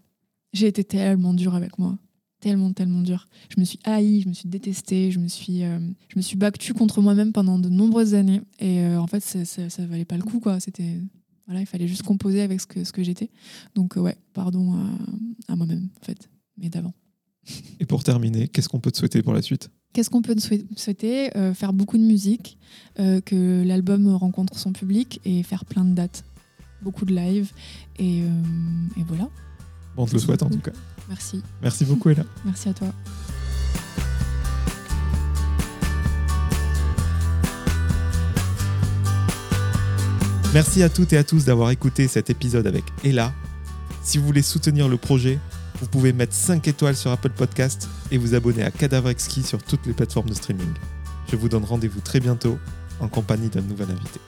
J'ai été tellement dure avec moi, tellement tellement dure. Je me suis haïe, je me suis détestée, je me suis euh, je me suis battue contre moi-même pendant de nombreuses années et euh, en fait ça, ça, ça valait pas le coup quoi. C'était voilà, il fallait juste composer avec ce que ce que j'étais. Donc euh, ouais, pardon à, à moi-même en fait, mais d'avant. Et pour terminer, qu'est-ce qu'on peut te souhaiter pour la suite? Qu'est-ce qu'on peut souhaiter? Euh, Faire beaucoup de musique, euh, que l'album rencontre son public et faire plein de dates. Beaucoup de live. Et, euh, et voilà. Bon, on te le souhaite en tout cas. Merci. Merci beaucoup, Ella. Merci à toi. Merci à toutes et à tous d'avoir écouté cet épisode avec Ella. Si vous voulez soutenir le projet, vous pouvez mettre 5 étoiles sur Apple Podcast et vous abonner à Cadavre Exquis sur toutes les plateformes de streaming. Je vous donne rendez-vous très bientôt en compagnie d'un nouvel invité.